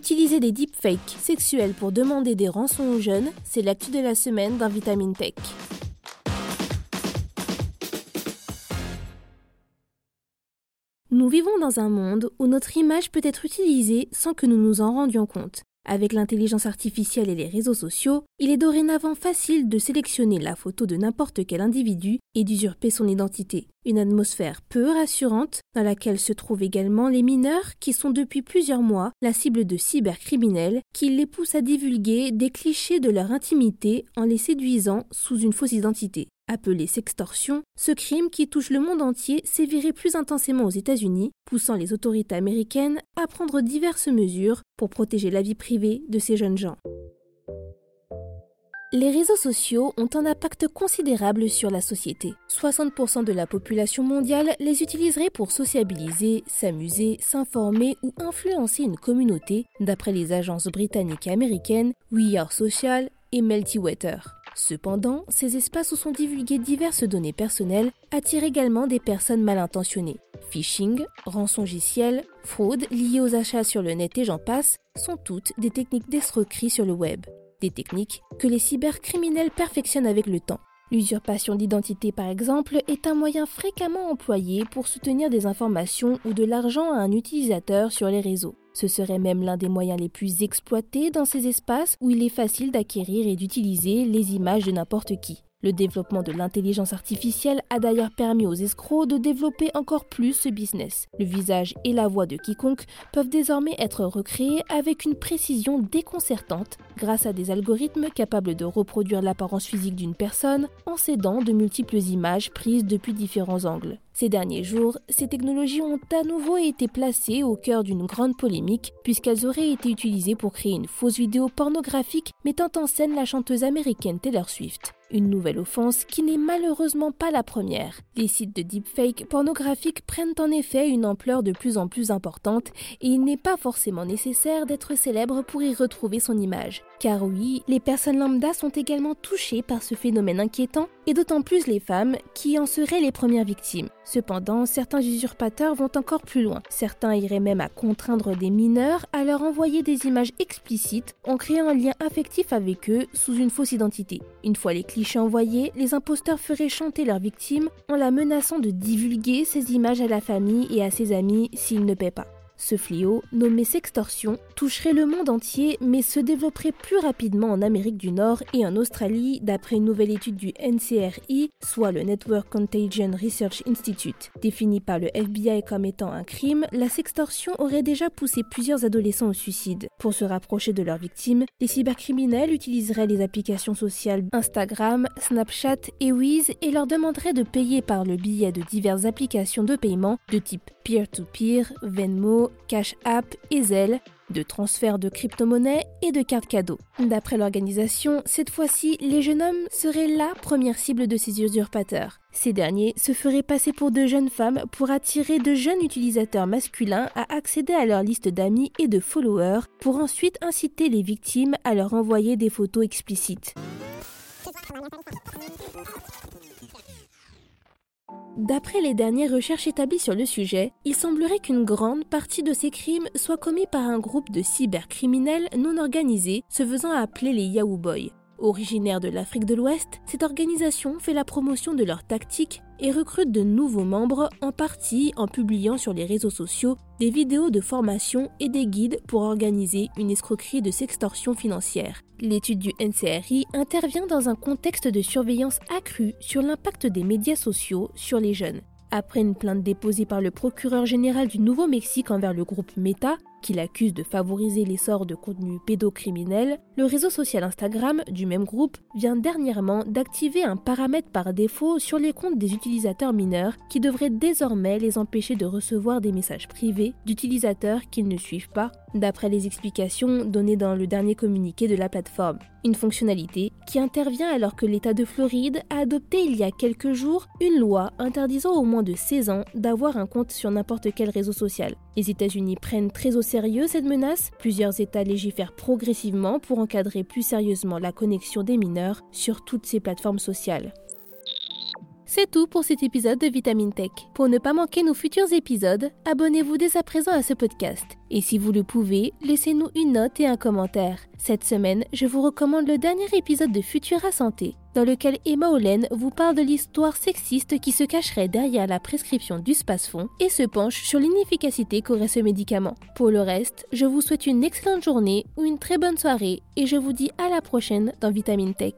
Utiliser des deepfakes sexuels pour demander des rançons aux jeunes, c'est l'actu de la semaine dans Vitamine Tech. Nous vivons dans un monde où notre image peut être utilisée sans que nous nous en rendions compte. Avec l'intelligence artificielle et les réseaux sociaux, il est dorénavant facile de sélectionner la photo de n'importe quel individu et d'usurper son identité. Une atmosphère peu rassurante dans laquelle se trouvent également les mineurs qui sont depuis plusieurs mois la cible de cybercriminels qui les poussent à divulguer des clichés de leur intimité en les séduisant sous une fausse identité. Appelé sextorsion, ce crime qui touche le monde entier sévirait plus intensément aux États-Unis, poussant les autorités américaines à prendre diverses mesures pour protéger la vie privée de ces jeunes gens. Les réseaux sociaux ont un impact considérable sur la société. 60% de la population mondiale les utiliserait pour sociabiliser, s'amuser, s'informer ou influencer une communauté, d'après les agences britanniques et américaines We Are Social et Meltywater. Cependant, ces espaces où sont divulguées diverses données personnelles attirent également des personnes mal intentionnées. Phishing, rançongiciel, fraude liées aux achats sur le net et j'en passe sont toutes des techniques d'escroquerie sur le web. Des techniques que les cybercriminels perfectionnent avec le temps. L'usurpation d'identité, par exemple, est un moyen fréquemment employé pour soutenir des informations ou de l'argent à un utilisateur sur les réseaux. Ce serait même l'un des moyens les plus exploités dans ces espaces où il est facile d'acquérir et d'utiliser les images de n'importe qui. Le développement de l'intelligence artificielle a d'ailleurs permis aux escrocs de développer encore plus ce business. Le visage et la voix de quiconque peuvent désormais être recréés avec une précision déconcertante grâce à des algorithmes capables de reproduire l'apparence physique d'une personne en s'aidant de multiples images prises depuis différents angles. Ces derniers jours, ces technologies ont à nouveau été placées au cœur d'une grande polémique puisqu'elles auraient été utilisées pour créer une fausse vidéo pornographique mettant en scène la chanteuse américaine Taylor Swift. Une nouvelle offense qui n'est malheureusement pas la première. Les sites de deepfake pornographiques prennent en effet une ampleur de plus en plus importante et il n'est pas forcément nécessaire d'être célèbre pour y retrouver son image. Car oui, les personnes lambda sont également touchées par ce phénomène inquiétant et d'autant plus les femmes qui en seraient les premières victimes. Cependant, certains usurpateurs vont encore plus loin. Certains iraient même à contraindre des mineurs à leur envoyer des images explicites en créant un lien affectif avec eux sous une fausse identité. Une fois les clichés envoyés, les imposteurs feraient chanter leur victime en la menaçant de divulguer ces images à la famille et à ses amis s'ils ne paient pas. Ce fléau, nommé sextorsion, toucherait le monde entier mais se développerait plus rapidement en Amérique du Nord et en Australie d'après une nouvelle étude du NCRI, soit le Network Contagion Research Institute. Définie par le FBI comme étant un crime, la sextorsion aurait déjà poussé plusieurs adolescents au suicide. Pour se rapprocher de leurs victimes, les cybercriminels utiliseraient les applications sociales Instagram, Snapchat et Wiz et leur demanderaient de payer par le billet de diverses applications de paiement de type peer-to-peer, Venmo, Cash App et Zelle, de transfert de crypto-monnaies et de cartes cadeaux. D'après l'organisation, cette fois-ci, les jeunes hommes seraient la première cible de ces usurpateurs. Ces derniers se feraient passer pour de jeunes femmes pour attirer de jeunes utilisateurs masculins à accéder à leur liste d'amis et de followers pour ensuite inciter les victimes à leur envoyer des photos explicites. D'après les dernières recherches établies sur le sujet, il semblerait qu'une grande partie de ces crimes soient commis par un groupe de cybercriminels non organisés se faisant appeler les Yahoo Boys. Originaire de l'Afrique de l'Ouest, cette organisation fait la promotion de leurs tactiques et recrute de nouveaux membres, en partie en publiant sur les réseaux sociaux des vidéos de formation et des guides pour organiser une escroquerie de sextorsion financière. L'étude du NCRI intervient dans un contexte de surveillance accrue sur l'impact des médias sociaux sur les jeunes. Après une plainte déposée par le procureur général du Nouveau-Mexique envers le groupe Meta, qui l'accuse de favoriser l'essor de contenus pédocriminels, le réseau social Instagram du même groupe vient dernièrement d'activer un paramètre par défaut sur les comptes des utilisateurs mineurs qui devrait désormais les empêcher de recevoir des messages privés d'utilisateurs qu'ils ne suivent pas, d'après les explications données dans le dernier communiqué de la plateforme. Une fonctionnalité qui intervient alors que l'État de Floride a adopté il y a quelques jours une loi interdisant au moins de 16 ans d'avoir un compte sur n'importe quel réseau social. Les États-Unis prennent très au sérieux cette menace? Plusieurs États légifèrent progressivement pour encadrer plus sérieusement la connexion des mineurs sur toutes ces plateformes sociales. C'est tout pour cet épisode de Vitamine Tech. Pour ne pas manquer nos futurs épisodes, abonnez-vous dès à présent à ce podcast. Et si vous le pouvez, laissez-nous une note et un commentaire. Cette semaine, je vous recommande le dernier épisode de Futura Santé, dans lequel Emma Olen vous parle de l'histoire sexiste qui se cacherait derrière la prescription du Spasfon et se penche sur l'inefficacité qu'aurait ce médicament. Pour le reste, je vous souhaite une excellente journée ou une très bonne soirée et je vous dis à la prochaine dans Vitamine Tech.